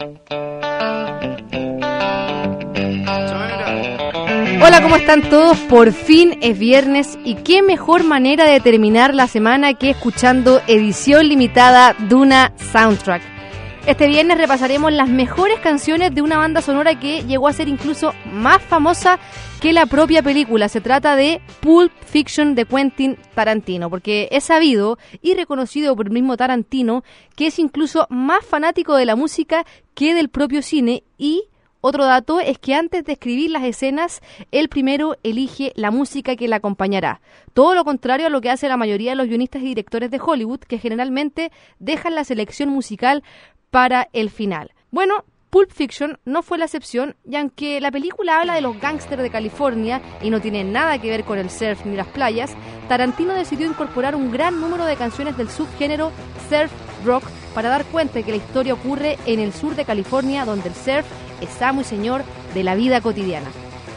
Hola, ¿cómo están todos? Por fin es viernes y qué mejor manera de terminar la semana que escuchando edición limitada Duna Soundtrack. Este viernes repasaremos las mejores canciones de una banda sonora que llegó a ser incluso más famosa que la propia película. Se trata de Pulp Fiction de Quentin Tarantino, porque es sabido y reconocido por el mismo Tarantino que es incluso más fanático de la música que del propio cine y otro dato es que antes de escribir las escenas, él primero elige la música que la acompañará. Todo lo contrario a lo que hace la mayoría de los guionistas y directores de Hollywood, que generalmente dejan la selección musical para el final. Bueno, Pulp Fiction no fue la excepción, y aunque la película habla de los gángsters de California y no tiene nada que ver con el surf ni las playas, Tarantino decidió incorporar un gran número de canciones del subgénero surf rock para dar cuenta de que la historia ocurre en el sur de California, donde el surf es amo y señor de la vida cotidiana.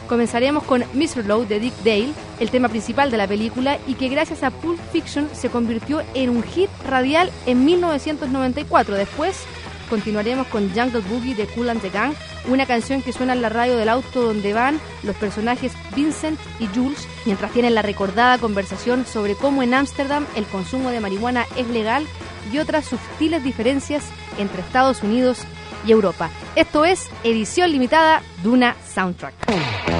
Comenzaremos con Mr. Low de Dick Dale, el tema principal de la película y que gracias a Pulp Fiction se convirtió en un hit radial en 1994. Después continuaremos con Jungle Boogie de Cool and the Gang, una canción que suena en la radio del auto donde van los personajes Vincent y Jules mientras tienen la recordada conversación sobre cómo en Ámsterdam el consumo de marihuana es legal y otras sutiles diferencias entre Estados Unidos y Europa. Esto es edición limitada Duna Soundtrack.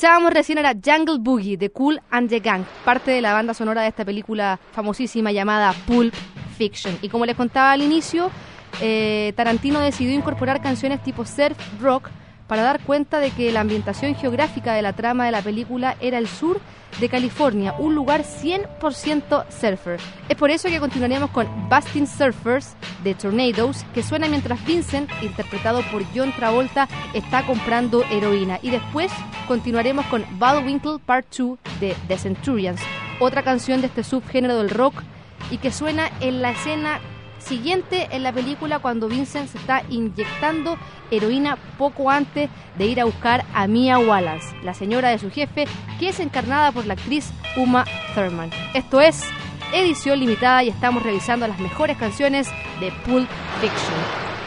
Escuchábamos recién era Jungle Boogie de Cool and the Gang, parte de la banda sonora de esta película famosísima llamada Pulp Fiction. Y como les contaba al inicio, eh, Tarantino decidió incorporar canciones tipo surf rock para dar cuenta de que la ambientación geográfica de la trama de la película era el sur de California, un lugar 100% surfer. Es por eso que continuaríamos con Busting Surfers de Tornadoes, que suena mientras Vincent, interpretado por John Travolta, está comprando heroína. Y después continuaremos con Winkle Part 2 de The Centurions, otra canción de este subgénero del rock y que suena en la escena siguiente en la película cuando Vincent se está inyectando heroína poco antes de ir a buscar a Mia Wallace, la señora de su jefe, que es encarnada por la actriz Uma Thurman. Esto es edición limitada y estamos revisando las mejores canciones de Pulp Fiction.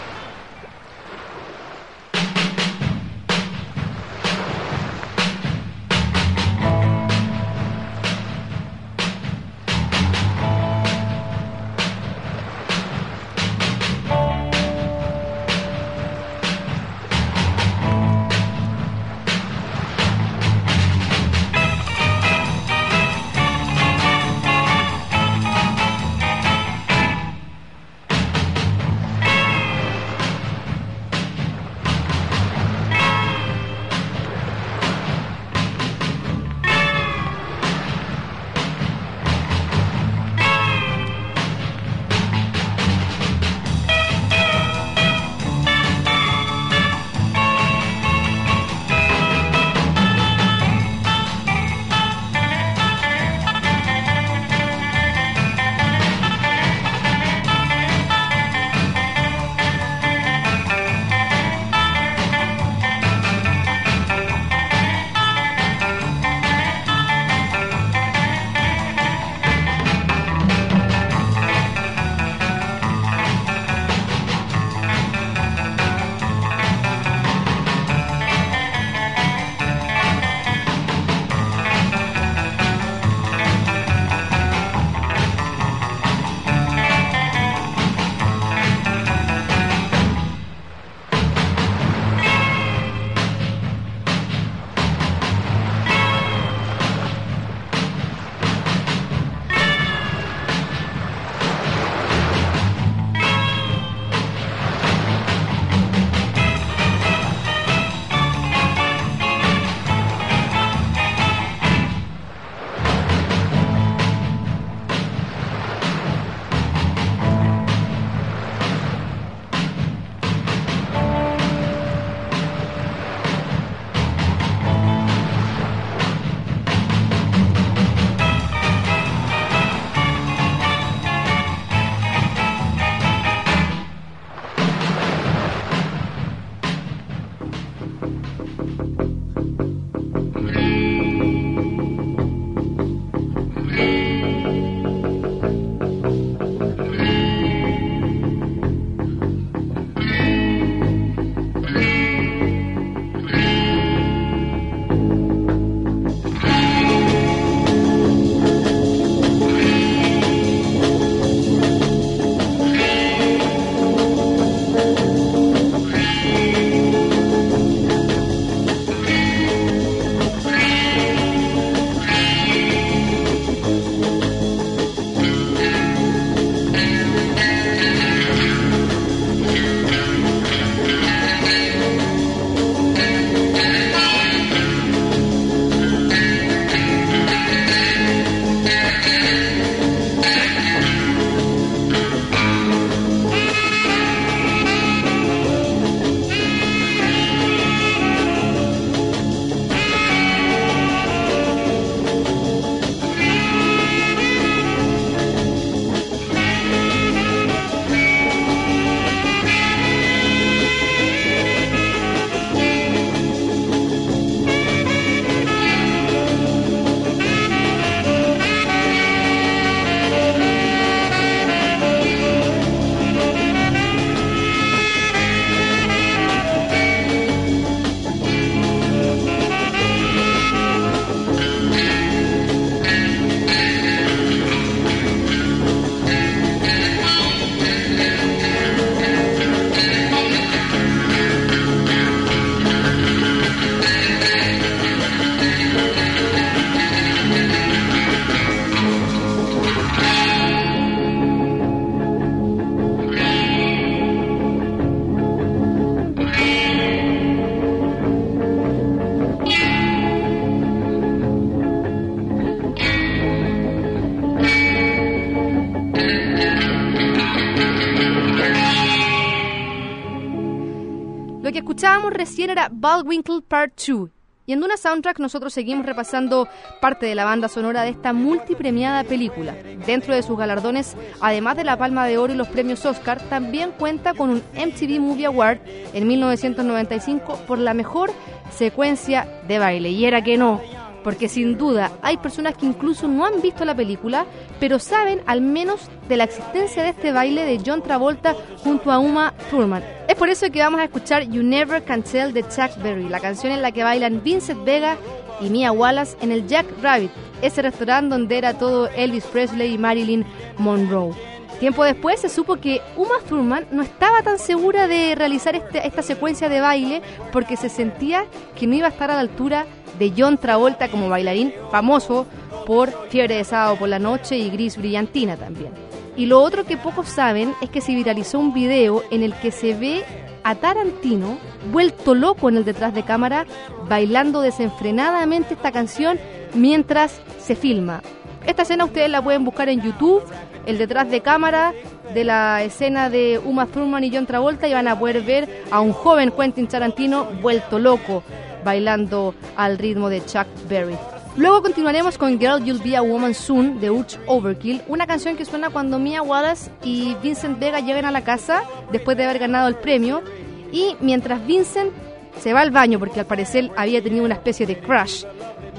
Recién era Baldwinkle Part 2. Y en Duna Soundtrack nosotros seguimos repasando parte de la banda sonora de esta multipremiada película. Dentro de sus galardones, además de la Palma de Oro y los premios Oscar, también cuenta con un MTV Movie Award en 1995 por la mejor secuencia de baile. Y era que no, porque sin duda hay personas que incluso no han visto la película, pero saben al menos de la existencia de este baile de John Travolta junto a Uma Thurman. Es por eso que vamos a escuchar You Never Can Tell de Chuck Berry, la canción en la que bailan Vincent Vega y Mia Wallace en el Jack Rabbit, ese restaurante donde era todo Elvis Presley y Marilyn Monroe. Tiempo después se supo que Uma Thurman no estaba tan segura de realizar este, esta secuencia de baile porque se sentía que no iba a estar a la altura de John Travolta como bailarín famoso por Fiebre de Sábado por la Noche y Gris Brillantina también. Y lo otro que pocos saben es que se viralizó un video en el que se ve a Tarantino vuelto loco en el detrás de cámara bailando desenfrenadamente esta canción mientras se filma. Esta escena ustedes la pueden buscar en YouTube, el detrás de cámara de la escena de Uma Thurman y John Travolta y van a poder ver a un joven Quentin Tarantino vuelto loco bailando al ritmo de Chuck Berry. Luego continuaremos con Girl You'll Be a Woman Soon de Uch Overkill, una canción que suena cuando Mia Wallace y Vincent Vega llegan a la casa después de haber ganado el premio y mientras Vincent se va al baño porque al parecer había tenido una especie de crush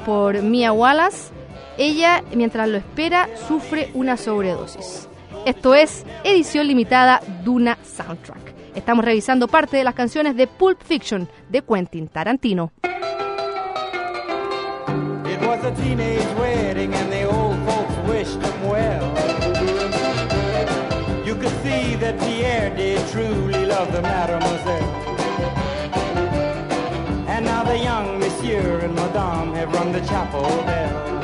por Mia Wallace, ella mientras lo espera sufre una sobredosis. Esto es edición limitada Duna Soundtrack. Estamos revisando parte de las canciones de Pulp Fiction de Quentin Tarantino. It was a teenage wedding and the old folks wished them well. You could see that Pierre did truly love the mademoiselle. And now the young monsieur and madame have rung the chapel bell.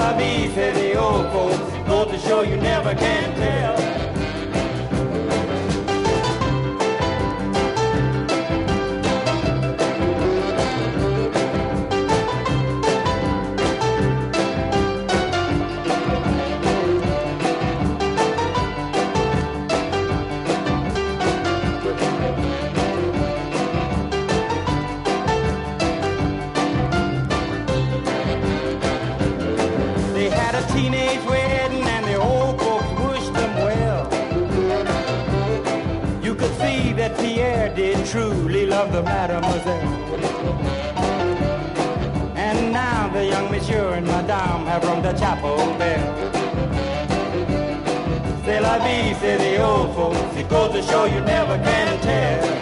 La vie, say the old folks. Go to show you never can tell. Folks. It goes to show you never can tell.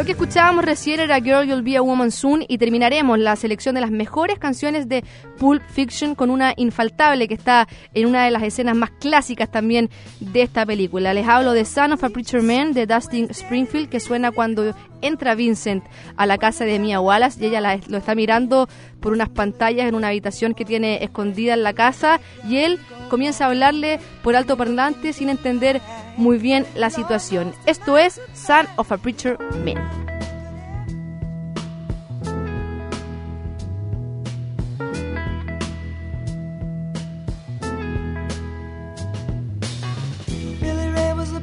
Lo que escuchábamos recién era Girl You'll Be a Woman Soon y terminaremos la selección de las mejores canciones de Pulp Fiction con una infaltable que está en una de las escenas más clásicas también de esta película. Les hablo de Son of a Preacher Man de Dustin Springfield que suena cuando entra Vincent a la casa de Mia Wallace y ella lo está mirando por unas pantallas en una habitación que tiene escondida en la casa y él comienza a hablarle por alto parlante sin entender muy bien la situación. Esto es Son of a Preacher Man.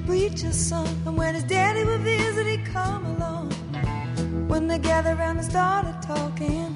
preacher's son, and when his daddy would visit, he'd come along. When they gathered around and started talking,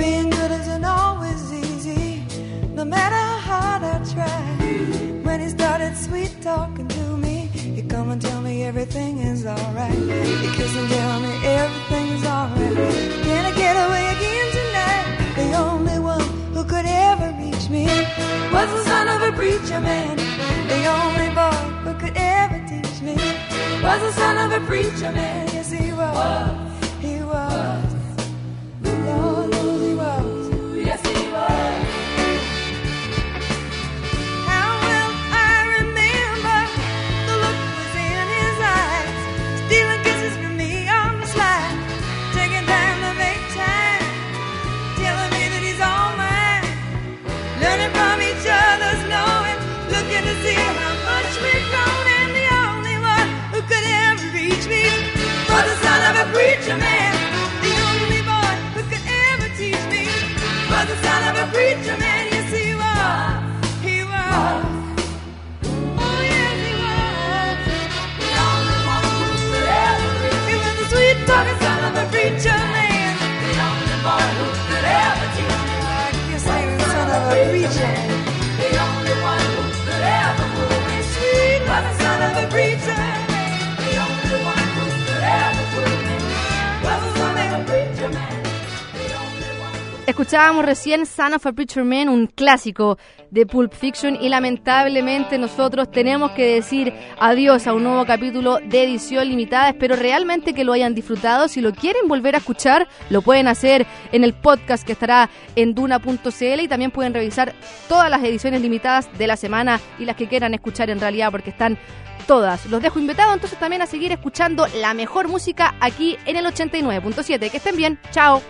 Being good isn't always easy, no matter how hard I try. When he started sweet talking to me, he come and tell me everything is alright. He kiss and tell me everything is alright. Can I get away again tonight? The only one who could ever reach me was the son of a preacher man. The only boy who could ever teach me was the son of a preacher man. Yes, he was. Preacher. The only one who could ever move me sweet was the son of a preacher Escuchábamos recién Son of a Preacher Man, un clásico de Pulp Fiction y lamentablemente nosotros tenemos que decir adiós a un nuevo capítulo de edición limitada. Espero realmente que lo hayan disfrutado. Si lo quieren volver a escuchar, lo pueden hacer en el podcast que estará en duna.cl y también pueden revisar todas las ediciones limitadas de la semana y las que quieran escuchar en realidad porque están todas. Los dejo invitados entonces también a seguir escuchando la mejor música aquí en el 89.7. Que estén bien. Chao.